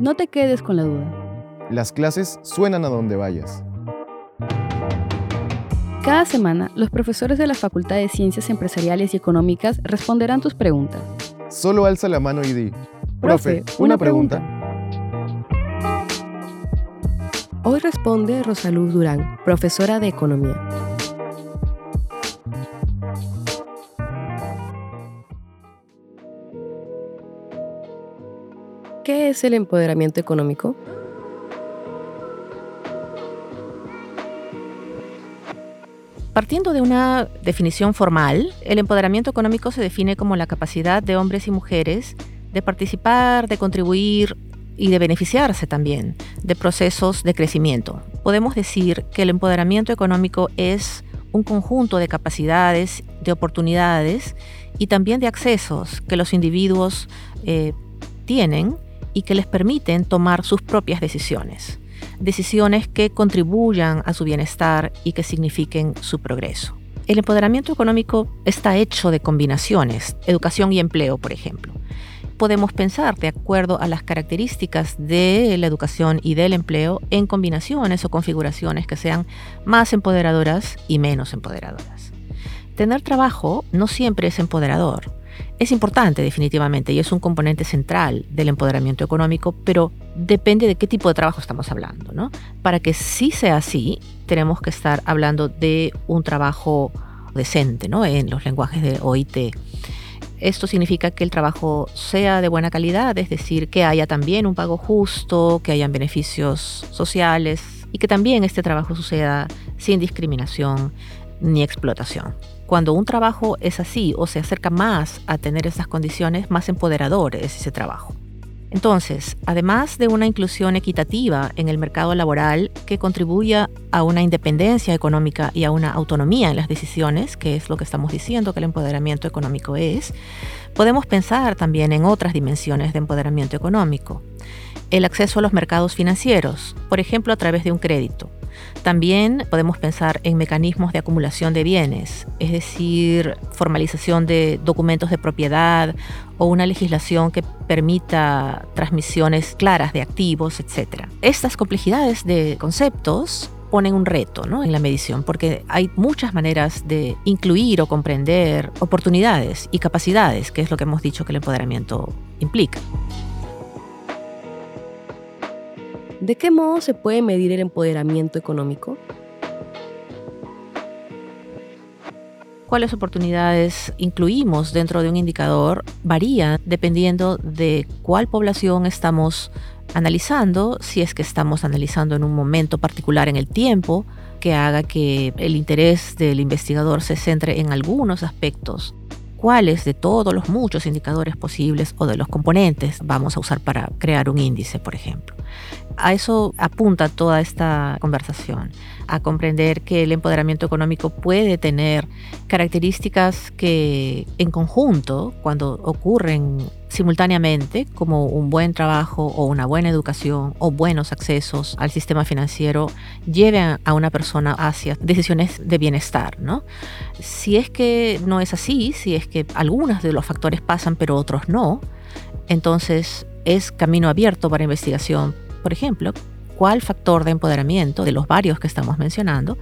No te quedes con la duda. Las clases suenan a donde vayas. Cada semana, los profesores de la Facultad de Ciencias Empresariales y Económicas responderán tus preguntas. Solo alza la mano y di, profe, una, pregunta. Hoy responde Rosaluz Durán, profesora de Economía. ¿Qué es el empoderamiento económico? Partiendo de una definición formal, el empoderamiento económico se define como la capacidad de hombres y mujeres de participar, de contribuir y de beneficiarse también de procesos de crecimiento. Podemos decir que el empoderamiento económico es un conjunto de capacidades, de oportunidades y también de accesos que los individuos eh, tienen y que les permiten tomar sus propias decisiones decisiones que contribuyan a su bienestar y que signifiquen su progreso. El empoderamiento económico está hecho de combinaciones, educación y empleo, por ejemplo. Podemos pensar, de acuerdo a las características de la educación y del empleo, en combinaciones o configuraciones que sean más empoderadoras y menos empoderadoras. Tener trabajo no siempre es empoderador es importante definitivamente y es un componente central del empoderamiento económico, pero depende de qué tipo de trabajo estamos hablando. ¿no? Para que sí sea así, tenemos que estar hablando de un trabajo decente ¿no? en los lenguajes de OIT. Esto significa que el trabajo sea de buena calidad, es decir, que haya también un pago justo, que hayan beneficios sociales y que también este trabajo suceda sin discriminación ni explotación. Cuando un trabajo es así o se acerca más a tener esas condiciones, más empoderador es ese trabajo. Entonces, además de una inclusión equitativa en el mercado laboral que contribuya a una independencia económica y a una autonomía en las decisiones, que es lo que estamos diciendo que el empoderamiento económico es, podemos pensar también en otras dimensiones de empoderamiento económico. El acceso a los mercados financieros, por ejemplo a través de un crédito también podemos pensar en mecanismos de acumulación de bienes, es decir, formalización de documentos de propiedad o una legislación que permita transmisiones claras de activos, etc. Estas complejidades de conceptos ponen un reto en la medición, porque hay muchas maneras de incluir o comprender oportunidades y capacidades, que es lo que hemos dicho que el empoderamiento implica. ¿De qué modo se puede medir el empoderamiento económico? cuáles oportunidades incluimos dentro de un indicador varía dependiendo de cuál población estamos analizando, si es que estamos analizando en un momento particular en el tiempo, que haga que el interés del investigador se centre en algunos aspectos cuáles de todos los muchos indicadores posibles o de los componentes vamos a usar para crear un índice, por ejemplo. A eso apunta toda esta conversación, a comprender que el empoderamiento económico puede tener características que en conjunto, cuando ocurren simultáneamente, como un buen trabajo o una buena educación o buenos accesos al sistema financiero, lleven a una persona hacia decisiones de bienestar. ¿no? Si es que no es así, si es que algunos de los factores pasan pero otros no, entonces es camino abierto para investigación por ejemplo, cuál factor de empoderamiento, de los varios que estamos mencionando,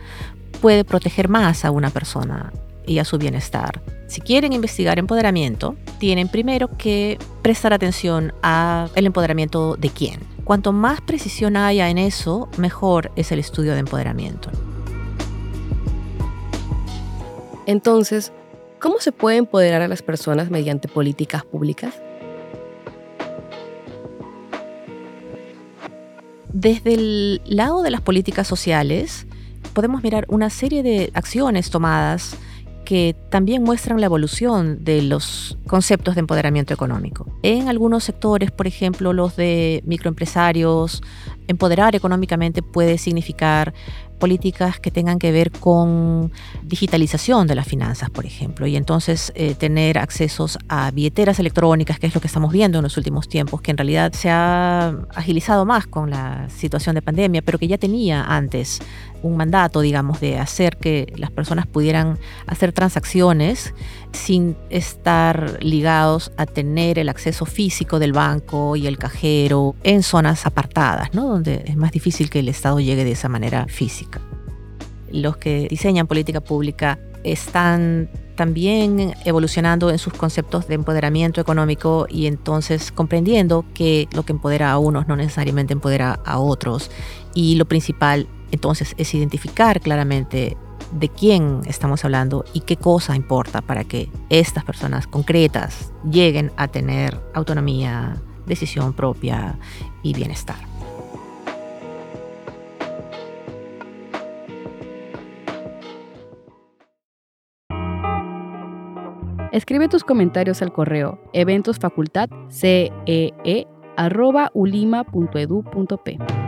puede proteger más a una persona y a su bienestar. Si quieren investigar empoderamiento, tienen primero que prestar atención a el empoderamiento de quién. Cuanto más precisión haya en eso, mejor es el estudio de empoderamiento. Entonces, ¿cómo se puede empoderar a las personas mediante políticas públicas? Desde el lado de las políticas sociales, podemos mirar una serie de acciones tomadas que también muestran la evolución de los conceptos de empoderamiento económico. En algunos sectores, por ejemplo, los de microempresarios, empoderar económicamente puede significar políticas que tengan que ver con digitalización de las finanzas, por ejemplo, y entonces eh, tener accesos a billeteras electrónicas, que es lo que estamos viendo en los últimos tiempos, que en realidad se ha agilizado más con la situación de pandemia, pero que ya tenía antes un mandato, digamos, de hacer que las personas pudieran hacer transacciones sin estar ligados a tener el acceso físico del banco y el cajero en zonas apartadas, ¿no? donde es más difícil que el Estado llegue de esa manera física. Los que diseñan política pública están también evolucionando en sus conceptos de empoderamiento económico y entonces comprendiendo que lo que empodera a unos no necesariamente empodera a otros. Y lo principal entonces es identificar claramente de quién estamos hablando y qué cosa importa para que estas personas concretas lleguen a tener autonomía, decisión propia y bienestar. Escribe tus comentarios al correo eventosfacultadcee.ulima.edu.p.